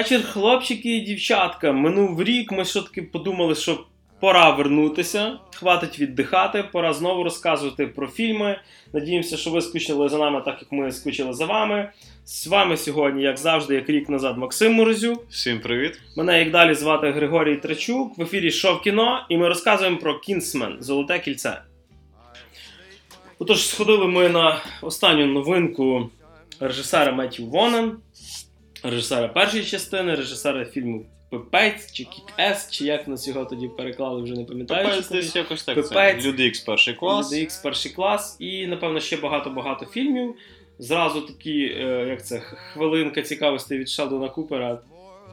вечір, хлопчики і дівчатка. Минув рік, ми що таки подумали, що пора вернутися, хватить віддихати, пора знову розказувати про фільми. Надіємося, що ви скучили за нами, так як ми скучили за вами. З вами сьогодні, як завжди, як рік назад, Максим Морозюк. Всім привіт. Мене, як далі, звати Григорій Трачук. В ефірі Шов кіно, і ми розказуємо про Кінсмен Золоте кільце. Отож, сходили ми на останню новинку режисера Меттю Вона, режисера першої частини, режисера фільму Пипець чи Kick-Ass, чи як нас його тоді переклали, вже не пам'ятаю. Пипець десь якось так. Пипець. Це. Люди Ікс перший клас. Люди Ікс перший клас, і, напевно, ще багато-багато фільмів. Зразу такі, е, як це, хвилинка цікавості від Шелдона Купера.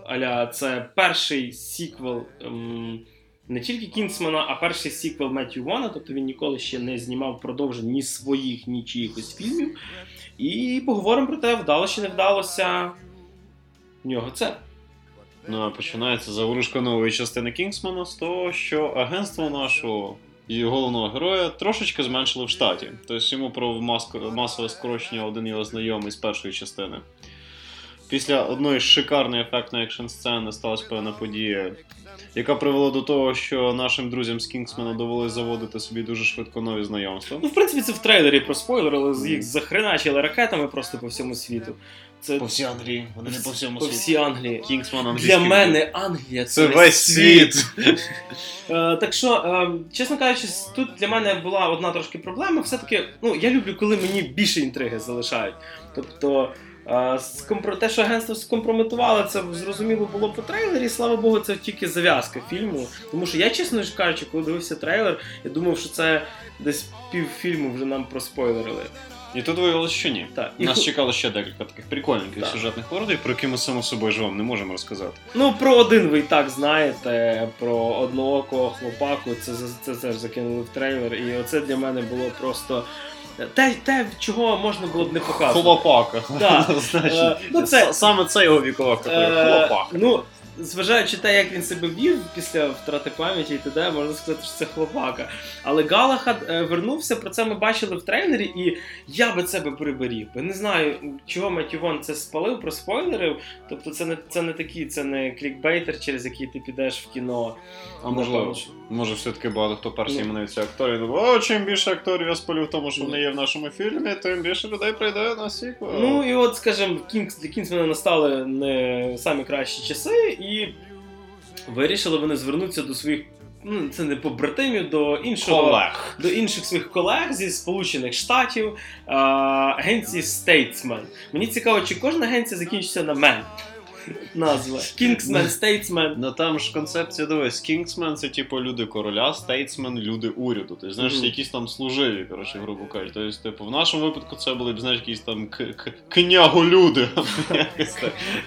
Аля, це перший сіквел ем, не тільки Кінсмана, а перший сіквел Меттю Вона, тобто він ніколи ще не знімав продовжень ні своїх, ні чиїхось фільмів. І поговоримо про те, вдалося чи не вдалося в нього це. Ну а починається заворушка нової частини Кінгсмана з того, що агентство нашого і головного героя трошечки зменшили в штаті. Тобто йому про масове скорочення один його знайомий з першої частини. Після одної шикарної ефектної екшн сцени сталася певна подія, яка привела до того, що нашим друзям з Кінгсмена довелося заводити собі дуже швидко нові знайомства. Ну, в принципі, це в трейлері проспойлерили, з їх захреначили ракетами просто по всьому світу. Це По всій Англії, вони не по всьому по світі. всій Англії. Кінгсман Для мене Англія це весь світ. Е, так що, е, чесно кажучи, тут для мене була одна трошки проблема. Все-таки, ну, я люблю, коли мені більше інтриги залишають. Тобто, е, те, що агентство скомпрометувало, це зрозуміло було по трейлері. Слава Богу, це тільки зав'язка фільму. Тому що я, чесно кажучи, коли дивився трейлер, я думав, що це десь півфільму вже нам проспойлерили. І тут виявилося, що ні. Так. Нас чекало ще декілька таких прикольненьких Так. сюжетних поворотів, про які ми само собою ж вам не можемо розказати. Ну, про один ви і так знаєте, про одноокого хлопаку, це, це, це теж закинули в трейлер, і оце для мене було просто те, те чого можна було б не показувати. Хлопака. Значить, Е, ну, це- Саме це його вікова Е, категорія. Хлопак. Ну, зважаючи те, як він себе вів після втрати пам'яті і т.д., можна сказати, що це хлопака. Але Галахад е, вернувся, про це ми бачили в трейлері, і я би це би приберіг. Не знаю, чого Матівон це спалив, проспойлерив. Тобто це не, це не такий, це не клікбейтер, через який ти підеш в кіно. А можливо, що- може все-таки багато хто перший Ну. іменується акторів. думає, О, чим більше акторів я спалю в тому, що вони є в нашому фільмі, тим більше людей прийде на сіквел. Ну і от, скажімо, Кінгс, для Кінгсмена настали не самі кращі часи, і вирішили вони звернутися до своїх. Ну, це не побратимів, до іншого Колег. до інших своїх колег зі Сполучених Штатів, агенції Statesman. Мені цікаво, чи кожна агенція закінчиться на men. Назва. Kingsman, Statesman. Ну там ж концепція дивись, Kingsman це типу люди короля, Statesman, люди уряду. Тобто, знаєш, Мгм. якісь там служиві, коротше, грубо кажучи. Тобто, типу, в нашому випадку це були б, знаєш, якісь там к- к- княголюди.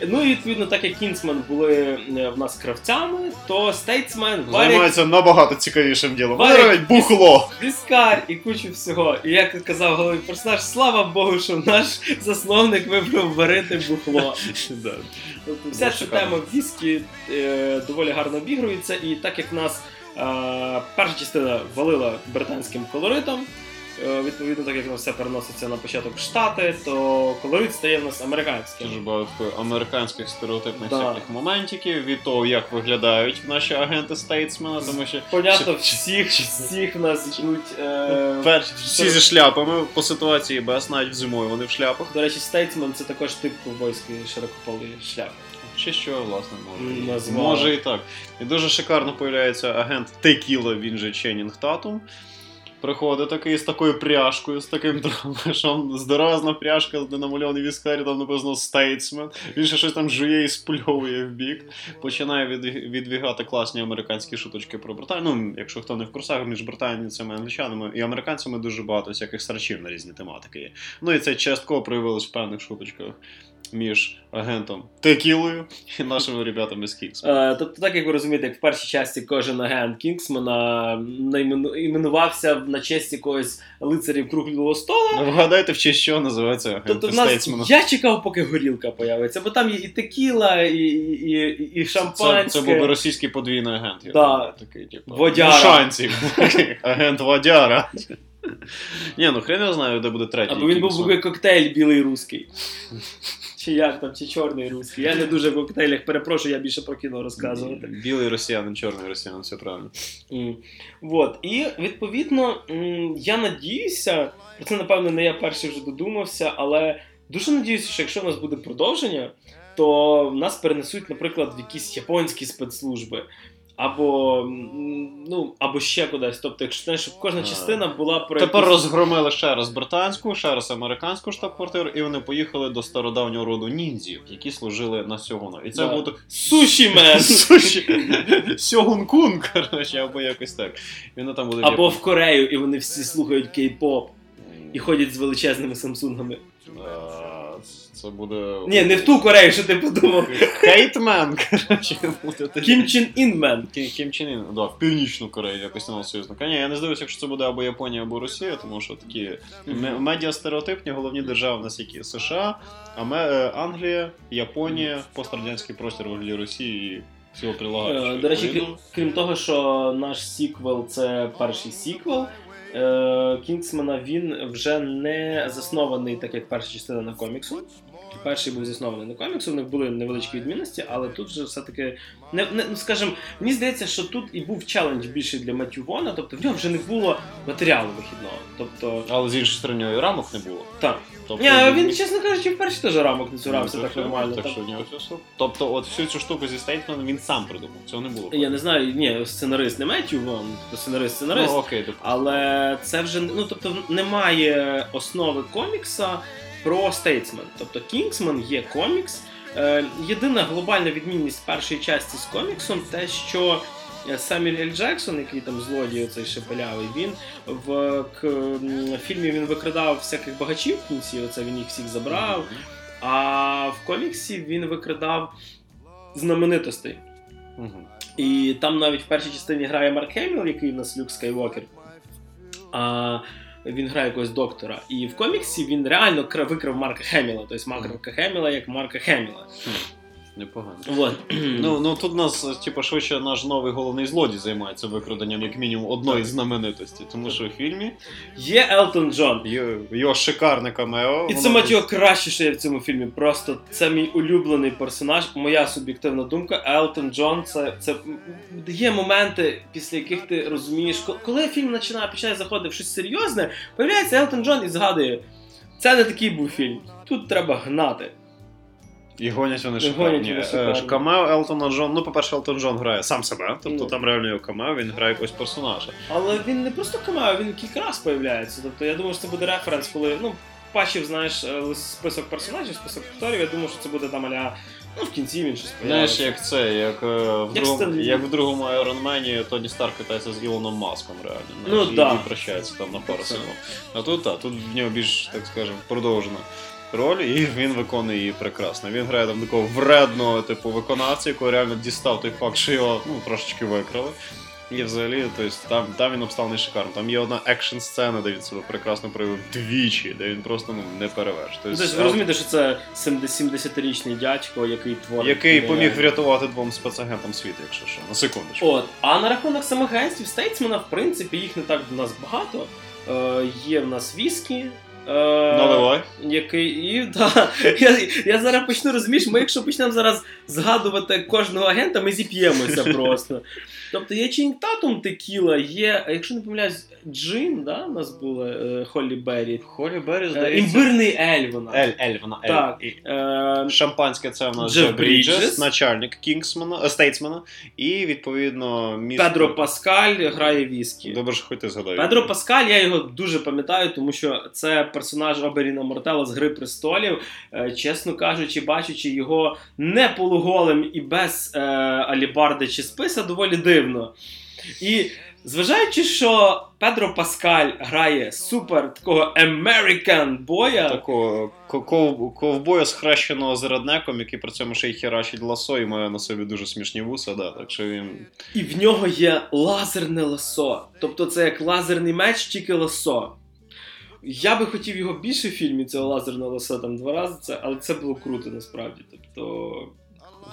Ну і відповідно, так як Кінсмен були е, в нас кравцями, то Statesman варять Займається набагато цікавішим ділом. Варять бухло. віскар і кучу всього. І як казав головний персонаж, слава Богу, що наш засновник вибрав варити бухло. Вся ця тема віскі е, доволі гарно обігрується, і так як нас е, перша частина валила британським колоритом, відповідно, так як воно все переноситься на початок в Штати, то колорит стає в нас американським. Дуже багато американських стереотипних Да. всяких моментиків від того, як виглядають наші агенти стейтсмена, тому що Понятно, всіх, всіх в нас йдуть. Е, перші всі зі шляпами по ситуації без навіть зимою вони в шляпах. до речі, Statesman це також тип ковбойської широкополої шляпи. Чи що, власне, може. Назвали. Може і так. І дуже шикарно появляється агент Текіла, він же Ченнінг Татум. Приходить такий з такою пряжкою, з таким дробашом, здоровезна пряжка, де намальований віскарі, там написано Стейтсмен. Він ще щось там жує і спльовує в бік. Починає від, відвішувати класні американські шуточки про Британію. Ну, якщо хто не в курсах, між британцями, англічанами і американцями дуже багато всяких срачів на різні тематики є. Ну і це частково проявилось в певних шуточках. Між агентом Текілою і нашими ребятами з Kings. Е, тобто, так як ви розумієте, як в першій часті кожен агент Кінгсмана іменувався на честь якогось лицарів круглого стола. Ну, вгадайте, в честь що називається агент Тобто в нас я чекав, поки горілка появиться, бо там є і текіла, і, і, і, і шампанське. Це, це був би російський подвійний агент. я Да. думаю, такий, типу, Водяра. Шансів. агент Водяра. Ні, ну хрен я знаю, де буде третій. Або він був би коктейль білий русський. Чи як там, чи чорний русський. Я не дуже в коктейлях перепрошую, я більше про кіно розказувати. Білий росіянин, чорний росіянин, все правильно. М. Вот. І відповідно, я надіюся, про це напевно не я перший вже додумався, але дуже надіюся, що якщо в нас буде продовження, то нас перенесуть, наприклад, в якісь японські спецслужби. Або ну, або ще кудись. Тобто, якщо знаєш, щоб кожна частина була про Тепер якусь- розгромили ще раз британську, ще раз американську штаб-квартиру, і вони поїхали до стародавнього роду ніндзів, які служили на Сьогуна. І це Да. буде Суші мен! Суші. Сьогун-кун, коротше, або якось так. І Вони там будуть Або в Корею, і вони всі слухають кей-поп і ходять з величезними самсунгами. Це буде. Ні, не в ту Корею, що ти подумав. Хейтмен, коротше, буде. Кім Чен Інмен. Кім, Кім Чен Ін, да, в Північну Корею якось на союзника. Ні, я не здивуюся, якщо це буде або Японія, або Росія, тому що такі медіастереотипні головні держави у нас які США, Аме- е, Англія, Японія, пострадянський простір у вигляді Росії і всього Е. До речі, Відповідно, крім- крім того, що наш сіквел це перший сіквел. е, Кінгсмана він вже не заснований, так як перша частина на коміксу. Перший був заснований на коміксу, в них були невеличкі відмінності, але тут же все-таки не, не ну скажімо, мені здається, що тут і був челендж більший для Меттю Вона, тобто в нього вже не було матеріалу вихідного. Тобто, Але з іншої сторони, і рамок не було. так. Тобто, Ні, він, чесно кажучи, вперше теж рамок не цурався так нормально. Так що, ні, все. Тобто, от всю цю штуку зі Стейтсменом він сам придумав. Цього не було. Я не знаю, ні, сценарист не Меттю Вон, тобто сценарист сценарист. Ну, окей, допустим. Але це вже ну тобто немає основи комікса про Стейтсмен. Тобто Кінгсман є комікс. Е, єдина глобальна відмінність першої часті з коміксом те, що е, Самюель Ель Джексон, який там злодій, цей шепелявий, він в к, фільмі він викрадав всяких багачів в кінці, оце він їх всіх забрав. А в коміксі він викрадав знаменитостей. І там навіть в першій частині грає Марк Хеміл, який в нас Люк Скайуокер. А він грає якогось доктора. І в коміксі він реально кра- викрав Марка Хеміла. Тобто Марка Хеміла як Марка Хеміла. Непогано. Вот. Ну, ну тут нас, типу, швидше наш новий головний злодій займається викраденням як мінімум одної знаменитості. Тому що в фільмі Є Елтон Джон. його, його шикарне камео. І воно- це матіо краще, що є в цьому фільмі. Просто це мій улюблений персонаж. Моя суб'єктивна думка. Елтон Джон це, це є моменти, після яких ти розумієш, ко- коли фільм починає починає заходити в щось серйозне, появляється Елтон Джон і згадує. Це не такий був фільм. Тут треба гнати. І гонять вони шикарні. Е. Камео Елтона Джон. Ну, по-перше, Елтон Джон грає сам себе, тобто Ну. там реально його камео, він грає якогось персонажа. Але він не просто камео, він кілька раз появляється. Тобто я думаю, що це буде референс, коли ну, бачив, знаєш, е, список персонажів, список акторів. Я думаю, що це буде там аля, ну в кінці він щось Знаєш, як це, як, е, в, Як другому, як в другому Iron Man Тоні Старк вітається з Ілоном Маском, реально. Ну, і, да. і прощається там на пару секунд. А тут так, тут в нього більш, так скажемо, продовжена роль, і він виконує її прекрасно. Він грає там такого вредного типу виконавця, якого реально дістав той факт, що його ну, трошечки викрали. І взагалі, тобто, там, там він обставлений шикарно. Там є одна екшн сцена, де він себе прекрасно проявив двічі, де він просто ну, неперевершено. Ну, Тобто, ви розумієте, що це 70-річний дядько, який творить. який поміг врятувати двом спецагентам світу, якщо що, на секундочку. От. А на рахунок самих агентів Стейтсмена, в принципі, їх не так в нас багато. Е, є в нас віскі. Е, Наливай. Який і да, я, я зараз почну розумієш, ми якщо почнемо зараз згадувати кожного агента, ми зіп'ємося просто. Тобто є Чінг Татум Текіла, є, якщо не помиляюсь, Джин, да, у нас була е, Холлі Беррі. Холі Беррі, Е, здається. імбирний Ель вона. Ель, Ель, вона Ель. Так. Е, Шампанське це в нас Джеф Бріджес, Бріджес. начальник Кінгсмана, Стейтсмена, і відповідно містер... Педро Паскаль грає віскі. Добре, що хоч ти згадав. Педро Паскаль, я його дуже пам'ятаю, тому що це персонаж Оберіна Мортела з Гри престолів. Е, чесно кажучи, бачучи його не полуголим і без е, алібарди чи списа, доволі дивно. І зважаючи, що Педро Паскаль грає супер такого American боя. Такого ков- ковбоя схрещеного з реднеком, який при цьому ще й херачить ласо і має на собі дуже смішні вуса, да, так що він. І в нього є лазерне ласо. Тобто це як лазерний меч, тільки ласо. Я би хотів його більше в фільмі, цього лазерного лоса там два рази, це, але це було круто насправді. Тобто.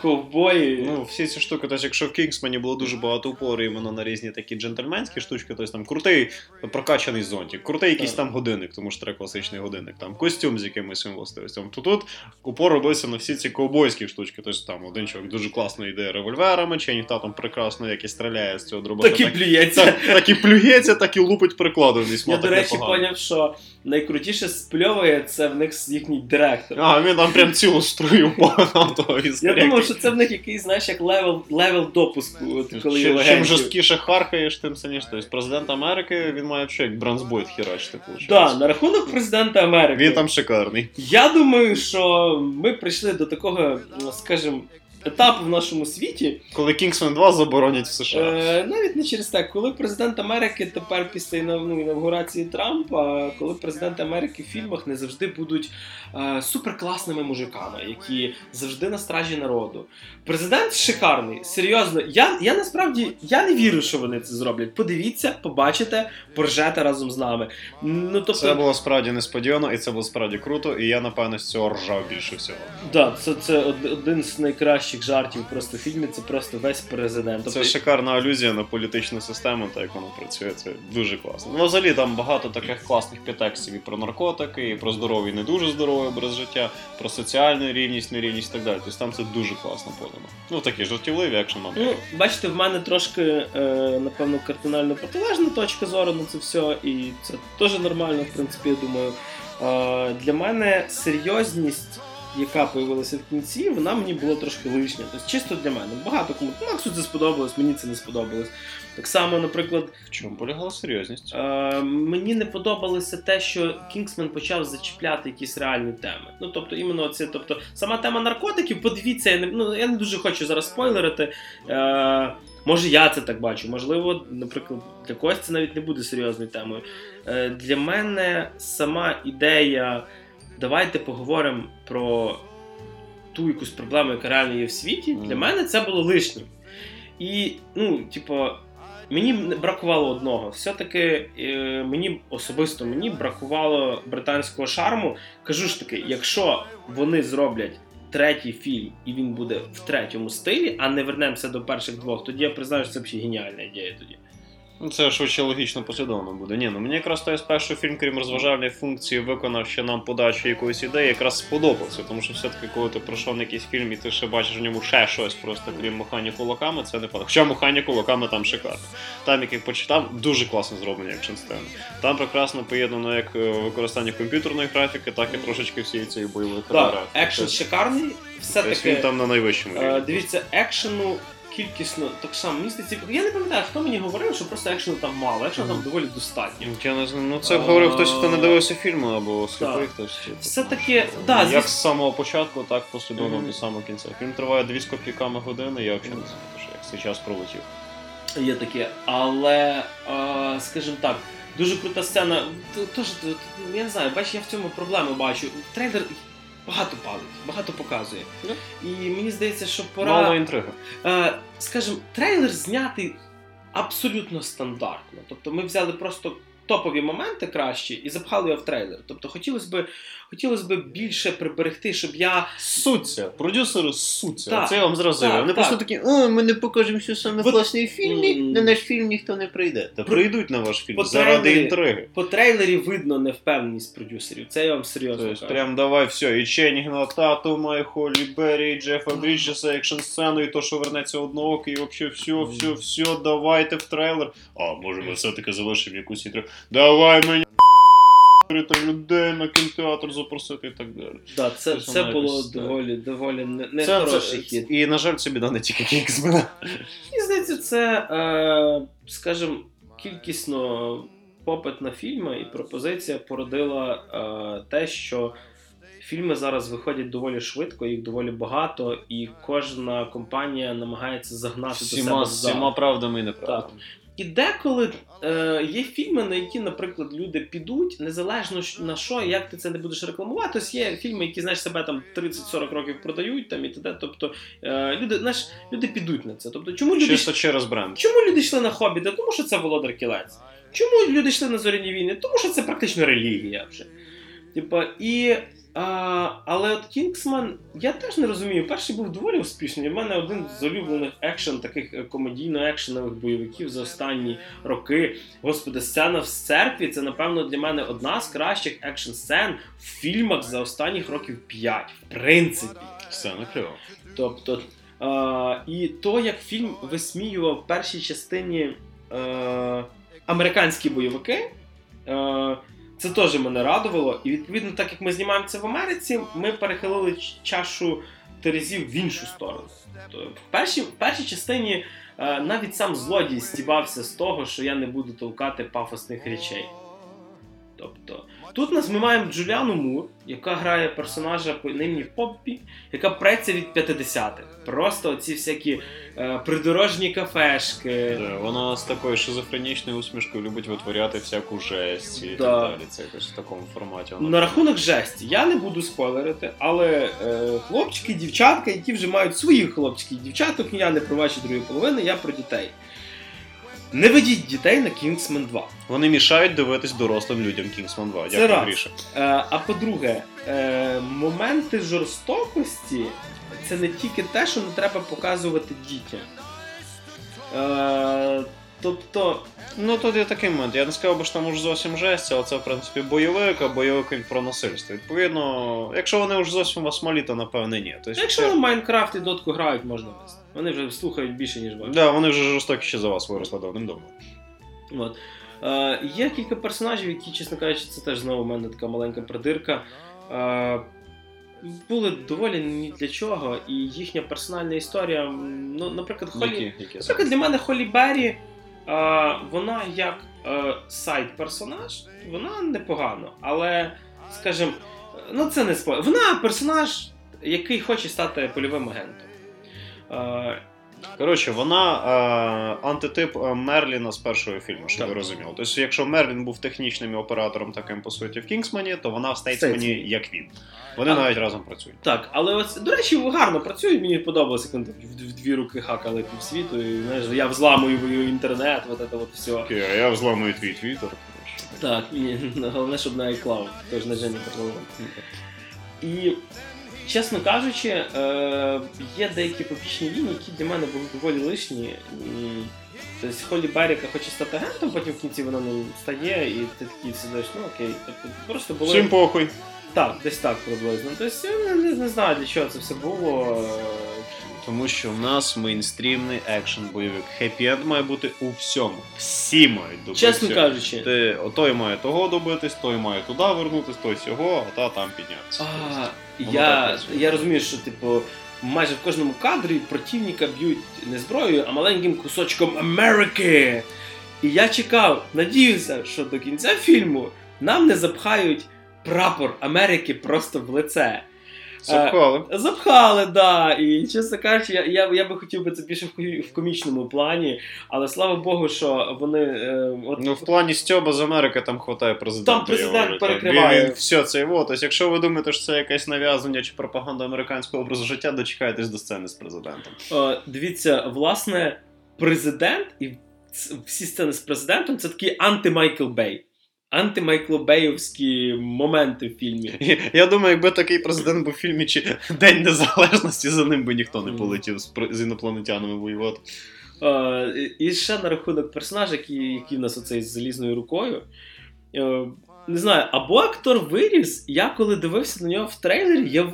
Ковбої. Ну, всі ці штуки, тобто, якщо в Кінгсмені було дуже багато упору іменно на різні такі джентльменські штучки, тобто там крутий прокачаний зонтик, крутий якийсь Так. там годинник, тому що треба класичний годинник, там костюм з якимось своїм. То тут упор робився на всі ці ковбойські штучки. Тобто там один чоловік дуже класно йде револьверами, чи ніхто там прекрасно як і стріляє з цього дробаша. так і плюється. так, так і плюється, так і лупить прикладом. Я, до речі, поняв, що найкрутіше спльовує це в них їхній директор. А, він там прям цілу струю того Я думав, що це в них якийсь, знаєш, як level, level допуску, от, коли Чим, чим жорсткіше харкаєш, тим сильніше. Тобто президент Америки він має що як бронзбойт виходить. Да, на рахунок президента Америки. Він там шикарний. Я думаю, що ми прийшли до такого, скажімо, етапу в нашому світі. Коли Kingsman 2 заборонять в США. Е, навіть не через те, коли президент Америки тепер після ну, інавгурації Трампа, коли президенти Америки в фільмах не завжди будуть е, суперкласними мужиками, які завжди на стражі народу. Президент шикарний, серйозно. Я, я насправді я не вірю, що вони це зроблять. Подивіться, побачите, поржете разом з нами. Ну тобто, Це було справді несподівано, і це було справді круто, і я напевно з цього ржав більше всього. да, це, це один з найкращих жартів просто в фільмі. Це просто весь президент. Тобто, Це шикарна алюзія на політичну систему, та як вона працює. Це дуже класно. Ну, взагалі там багато таких класних підтекстів і про наркотики, і про здоровий, не дуже здоровий образ життя, про соціальну рівність, нерівність і так далі. Тобто там це дуже класно подано. Ну такі жартівливі, якщо нам. Ну, бачите, в мене трошки, е, напевно, кардинально протилежна точка зору на це все, і це теж нормально, в принципі, я думаю. Е, для мене серйозність, яка появилася в кінці, вона мені була трошки лишня. Тобто чисто для мене. Багато кому Максу це сподобалось, мені це не сподобалось. Так само, наприклад, В чому полягала серйозність? Е, мені не подобалося те, що Кінгсмен почав зачіпляти якісь реальні теми. Ну тобто, іменно це, тобто, сама тема наркотиків, подивіться, я не, ну, я не дуже хочу зараз спойлерити. Е, може, я це так бачу. Можливо, наприклад, для когось це навіть не буде серйозною темою. Е, для мене сама ідея, давайте поговоримо про ту якусь проблему, яка реально є в світі. Для мене це було лишнім. І, ну, типу, Мені бракувало одного. Все-таки е, мені особисто мені бракувало британського шарму. Кажу ж таки, якщо вони зроблять третій фільм і він буде в третьому стилі, а не вернемося до перших двох, тоді я признаю, що це взагалі геніальна ідея тоді. Ну, це швидше логічно послідовно буде. Ні, ну мені якраз той спершу фільм, крім розважальної функції, виконав ще нам подачу якоїсь ідеї, якраз сподобався. Тому що все-таки, коли ти пройшов на якийсь фільм і ти ще бачиш в ньому ще щось, просто крім махання кулаками, це не падає. Хоча махання кулаками там шикарно. Там, як я почитав, дуже класно зроблені екшн сцени. Там прекрасно поєднано як е, використання комп'ютерної графіки, так і трошечки всієї цієї бойової Так, хореографії. екшен Тобто, шикарний, все-таки. він там на найвищому Е, рівні. дивіться, екшену кількісно так само мені здається, Я не пам'ятаю, хто мені говорив, що просто екшену там мало, екшену там доволі достатньо. Я не знаю, ну це говорив хтось, хто не дивився фільму або сліпий хтось. типу. Все-таки, да, Як з самого початку, так послідовно до самого кінця. Фільм триває 2 з копійками години, я взагалі не знаю, що як цей час пролетів. Є таке, але скажімо так, дуже крута сцена. Тож, я не знаю, бачиш, я в цьому проблему бачу. Трейлер багато палить, багато показує. Yeah. І мені здається, що Мало пора. інтриги. Е, скажімо, трейлер знятий абсолютно стандартно. Тобто ми взяли просто топові моменти кращі і запхали його в трейлер. Тобто хотілося б, хотілося б більше приберегти, щоб я. Суться, продюсери суться. Так, Це я вам зразу. так. Вони так. просто такі, о, ми не покажемо все саме Вот- класне в фільмі, на наш фільм ніхто не прийде. Та Про- прийдуть на ваш фільм по заради трейлері- інтриги. По трейлері видно невпевненість продюсерів. Це я вам серйозно Тобто, кажу. прям давай все, і Ченнінга Татума, і Холі Беррі, і Джефа Бріджеса, екшн сцену, і то, що вернеться одноокий, і взагалі все, все, все, давайте в трейлер. А, може ми все-таки залишимо якусь інтригу. Давай мені там людей на кінотеатр запросити і так далі. Да, це, Це це було якось, так. доволі, доволі не, не Це- хороший це- хід. І, на жаль, це біда не тільки Кінгсмена. Мені здається, це, е, скажімо, кількісно попит на фільми і пропозиція породила е, те, що фільми зараз виходять доволі швидко, їх доволі багато, і кожна компанія намагається загнати до Всіма, себе всіма правдами і неправдами. І деколи е, є фільми, на які, наприклад, люди підуть, незалежно на що, як ти це не будеш рекламувати. Ось є фільми, які знаєш себе там 30-40 років продають там і т.д. Тобто е, люди, знаєш, люди підуть на це.Тобто, чому люди Чисто через бренд. Чому люди йшли на хобіта? Тому що це Володар Кілець. Чому люди йшли на зоряні війни? Тому що це практично релігія вже. Типа, і. А, але от Кінгсман, я теж не розумію. Перший був доволі успішний. У мене один з улюблених екшен, таких е, комедійно-екшенових бойовиків за останні роки. Господи, сцена в церкві це, напевно, для мене одна з кращих екшн сцен в фільмах за останніх років 5. В принципі. Сцена кльова. Тобто, е, і то, як фільм висміював в першій частині е, американські бойовики, е, це теж мене радувало. І відповідно, так як ми знімаємо це в Америці, ми перехилили чашу терезів в іншу сторону. Тобто, в, першій, в першій частині е, навіть сам злодій стібався з того, що я не буду толкати пафосних речей. Тобто, тут нас ми маємо Джуліану Мур, яка грає персонажа по імені Поппі, яка преться від 50-х. Просто оці всякі е, придорожні кафешки. Да, Вона з такою шизофренічною усмішкою любить витворяти всяку жесть і Да. так далі. Це якось в такому форматі. Вона На рахунок жесті, я не буду спойлерити, але е, хлопчики, дівчатка, які вже мають своїх хлопчиків і дівчаток, я не про ваші другі половини, я про дітей. Не ведіть дітей на Kingsman 2. Вони мішають дивитись дорослим людям Kingsman 2. Це Дякую, раз. Гріша. Е, а по-друге, е, моменти жорстокості це не тільки те, що не треба показувати дітям. Е, тобто, Ну тут є такий момент. Я не сказав би, що там уж зовсім жесть, але це в принципі бойовик, а бойовик він про насильство. Відповідно, якщо вони вже зовсім вас малі, то напевне ні. Тобто, якщо це- вони в Майнкрафт і дотку грають, можна вести. Вони вже слухають більше, ніж ви. Да, вони вже жорстокіші за вас виросли давним-давно. От. Е, є кілька персонажів, які, чесно кажучи, це теж знову в мене така маленька придирка. Е, були доволі ні для чого, і їхня персональна історія. Ну, наприклад, Холі. Які, які Наприклад, для мене Холі Беррі, вона як е, сайт-персонаж, вона непогано, але, скажімо, ну це не спо. Вона персонаж, який хоче стати польовим агентом. Коротше, вона е, антитип е, Мерліна з першого фільму, щоб Так. ви розуміли. Тобто, якщо Мерлін був технічним оператором таким по суті в Кінгсмані, то вона в Стейтсмені як він. Вони А- навіть разом працюють. Так, але ось, до речі, гарно працюють, мені подобалося, як вони в, в дві руки хакали півсвіту, і знаєш, я взламую інтернет, от це от все. Окей, а я взламую твій твіттер. Так, ні, головне, щоб на iCloud, тож на Жені Павлова. І, чесно кажучи, е, є деякі побічні війни, які для мене були доволі лишні. Тобто Холі Беріка хоче стати агентом, потім в кінці вона не стає, і ти такий сидиш, ну окей. Тобто просто були. Всім похуй. Так, десь так приблизно. Тобто я не, не знаю, для чого це все було. Тому що в нас мейнстрімний екшен бойовик. Хеппі-енд має бути у всьому. Всі мають добитися. Чесно кажучи, Ти, той має того добитись, той має туди вернутись, той цього, а та там піднятися. а, я, я розумію, що типу. Майже в кожному кадрі противника б'ють не зброєю, а маленьким кусочком Америки. І я чекав, надіюся, що до кінця фільму нам не запхають прапор Америки просто в лице. Запхали. Запхали, да. І чесно кажучи, я, я, я би хотів би це більше в, в комічному плані, але слава Богу, що вони. Е, от, Ну, в плані Стьоба з Америки там хватає президента. Там президент говорю, так. перекриває. Він, він все це його. Тобто, якщо ви думаєте, що це якесь нав'язання чи пропаганда американського образу життя, дочекайтесь до сцени з президентом. Е, дивіться, власне, президент і всі сцени з президентом це такий анти-Майкл Бей. Анти-Майклбеївські моменти в фільмі. Я думаю, якби такий президент був в фільмі чи День Незалежності, за ним би ніхто не полетів з, інопланетянами воювати. І ще на рахунок персонажа, який, який в нас оцей з залізною рукою. Е, не знаю, або актор виріс. Я коли дивився на нього в трейлері, я,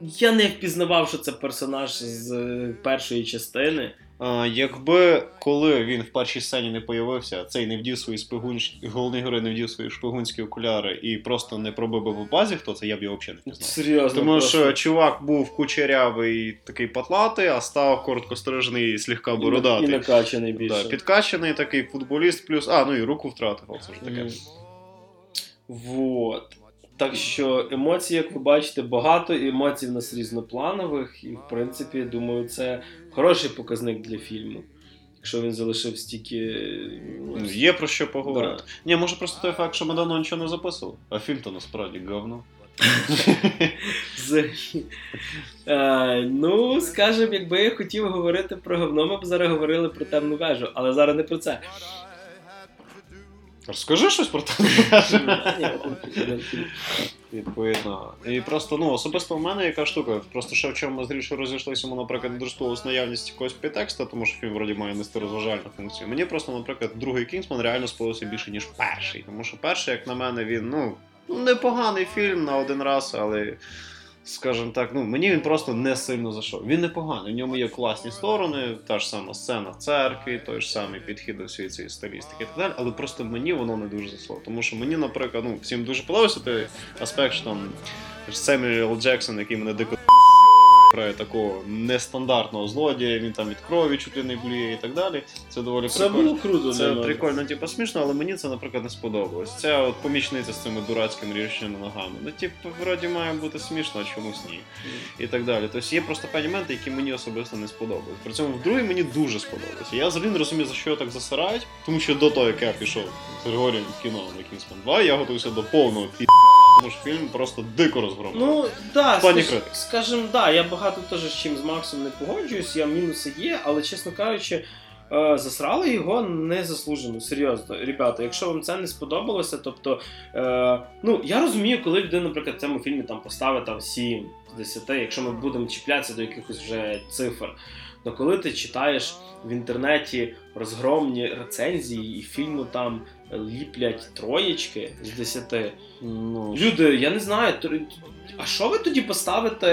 я не впізнавав, що це персонаж з е, першої частини. Якби коли він в першій сцені не появився, цей не вдів свої спигунч... головний герой не вдів свої шпигунські окуляри і просто не пробив би по базі, хто це, я б його взагалі не пізнав. Серйозно. Тому просто. що чувак був кучерявий такий патлатий, а став короткострижний, слегка бородатий. І накачаний більше. Да, підкачаний такий футболіст, плюс. А, ну і руку втратив, це ж таке. Мгм. Вот. Так що емоцій, як ви бачите, багато, емоцій в нас різнопланових, і в принципі, думаю, це хороший показник для фільму. Якщо він залишив стільки. ну, Є про що поговорити. да. Ні, може просто той факт, що ми давно нічого не записували, а фільм то насправді говно. Е, ну, скажем, якби я хотів говорити про говно, ми б зараз говорили про темну вежу, але зараз не про це. Розкажи щось про те. Відповідно. І просто, ну, особисто в мене яка штука. Просто ще в чому ми з Грішою розійшлися, йому, наприклад, доростувалась наявність якогось підтекста, тому що фільм вроді має нести розважальну функцію. Мені просто, наприклад, другий Кінгсман реально сподобався більше, ніж перший. Тому що перший, як на мене, він, ну, непоганий фільм на один раз, але. Скажімо так, ну мені він просто не сильно зайшов. Він непоганий. В ньому є класні сторони, та ж сама сцена в церкві, той ж самий підхід до всієї цієї стилістики і так далі. Але просто мені воно не дуже зайшло. Тому що мені, наприклад, ну всім дуже подобався той аспект, що там Семюел Джексон, який мене дико грає такого нестандартного злодія, він там від крові чуть ли не блює і так далі. Це доволі Це прикольно. було круто. Це для прикольно, типу, смішно, але мені це, наприклад, не сподобалось. Ця от помічниця з цими дурацькими річними ногами. Ну, типу, вроді має бути смішно, а чомусь ні. І так далі. Тобто є просто певні моменти, які мені особисто не сподобались. При цьому в другій мені дуже сподобалося. Я взагалі не розумію, за що його так засирають, тому що до того, як я пішов з Григорієм в кіно на Кінгсман 2, я готувався до повного пі. Тому що фільм просто дико розгромив. Ну, да, скаж, скажімо, да, я багато теж з чим з Максом не погоджуюсь, я мінуси є, але чесно кажучи, е, засрали його незаслужено, серйозно. Ребята, якщо вам це не сподобалося, тобто, е, ну, я розумію, коли людина, наприклад, в цьому фільмі там поставить там 7 з 10, якщо ми будемо чіплятися до якихось вже цифр. Но коли ти читаєш в інтернеті розгромні рецензії і фільму там ліплять троєчки з 10, Ну, Люди, я не знаю, то- а що ви тоді поставите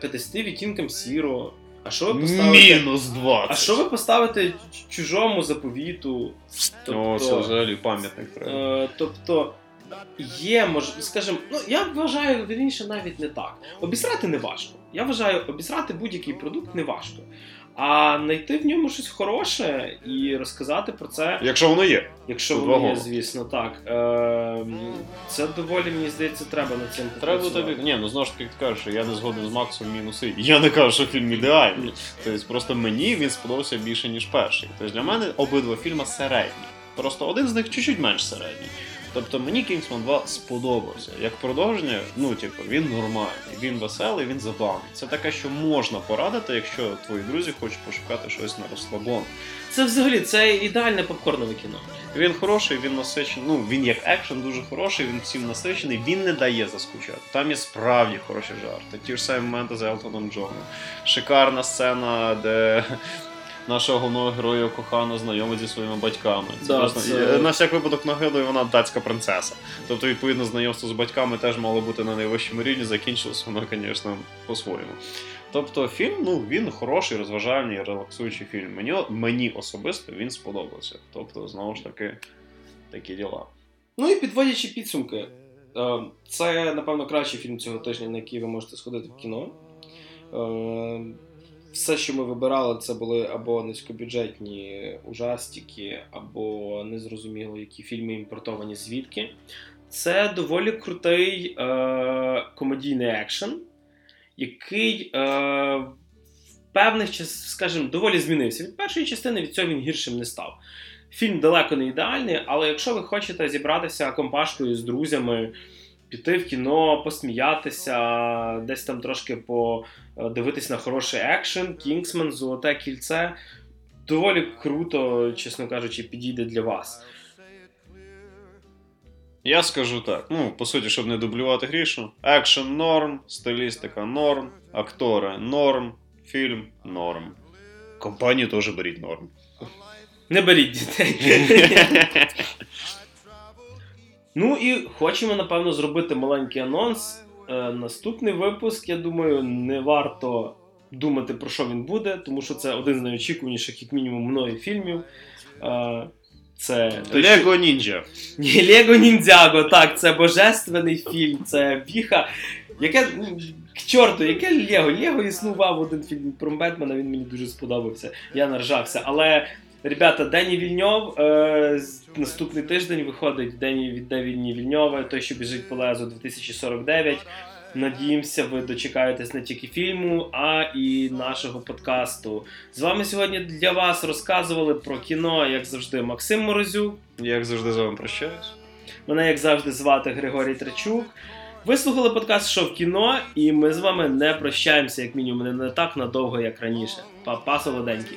50 відтінкам сіро? А що ви поставите? мінус 20. А що ви поставите чужому заповіту? О, це взагалі пам'ятник треба. Е, тобто є, мож... скажімо, ну я вважаю вірніше навіть не так. Обісрати не важко. Я вважаю, обісрати будь-який продукт не важко. А знайти в ньому щось хороше і розказати про це, Якщо воно є. якщо Тут воно є, звісно, так. Е, це доволі, мені здається, треба над цим Треба попрацювати. тобі. Ні, ну знову ж таки ти кажеш, що я не згоден з Максом мінуси. Я не кажу, що фільм ідеальний. Тобто просто мені він сподобався більше, ніж перший. Тобто для мене обидва фільми середні. Просто один з них чуть-чуть менш середній. Тобто мені Кінгсман 2 сподобався. Як продовження, ну, типу, він нормальний, він веселий, він забавний. Це таке, що можна порадити, якщо твої друзі хочуть пошукати щось на розслабон. Це взагалі це ідеальне попкорнове кіно. Він хороший, він насичений. Ну, він як екшен дуже хороший, він всім насичений, він не дає заскучати. Там є справді хороші жарти. Ті ж самі моменти з Елтоном Джоном. Шикарна сцена, де нашого головного героя кохана знайомить зі своїми батьками. Це Да, просто це- на всяк випадок нагадує, вона датська принцеса. Тобто, відповідно, знайомство з батьками теж мало бути на найвищому рівні, закінчилось воно, звісно, по-своєму. Тобто фільм, ну він хороший, розважальний, релаксуючий фільм. Мені, мені особисто він сподобався. Тобто, знову ж таки, такі діла. Ну і підводячи підсумки, е, це, напевно, кращий фільм цього тижня, на який ви можете сходити в кіно. Все, що ми вибирали, це були або низькобюджетні ужастики, або незрозуміло, які фільми імпортовані звідки. Це доволі крутий е, комедійний екшен, який е, в певних час, скажімо, доволі змінився. Від першої частини від цього він гіршим не став. Фільм далеко не ідеальний, але якщо ви хочете зібратися компашкою з друзями, піти в кіно, посміятися, десь там трошки подивитись на хороший екшен, Кінгсман, Золоте кільце, доволі круто, чесно кажучи, підійде для вас. Я скажу так: ну, по суті, щоб не дублювати грішу. Екшен норм, стилістика норм, актори норм, фільм норм. Компанію теж беріть норм. Не беріть дітей. Ну і хочемо, напевно, зробити маленький анонс. Е, наступний випуск, я думаю, не варто думати, про що він буде, тому що це один з найочікуваніших, як мінімум, мною фільмів. Е, це Лего Ніндзя. Ні, Лего Ніндзяго, так, це божественний фільм, це віха. Яке к чорту, яке Лего? Лего існував один фільм про Бетмена, він мені дуже сподобався. Я наржався. Але Ребята, Дені Вільньов. Е, наступний тиждень виходить Дені від Дені Вільньова, той, що біжить по лезу 2049. Надіємося, ви дочекаєтесь не тільки фільму, а і нашого подкасту. З вами сьогодні для вас розказували про кіно, як завжди, Максим Морозюк. Як завжди з вами прощаюсь. Мене, як завжди, звати Григорій Трачук. Ви слухали подкаст «Що в кіно, і ми з вами не прощаємося, як мінімум, не так надовго, як раніше. Па-па, солоденькі.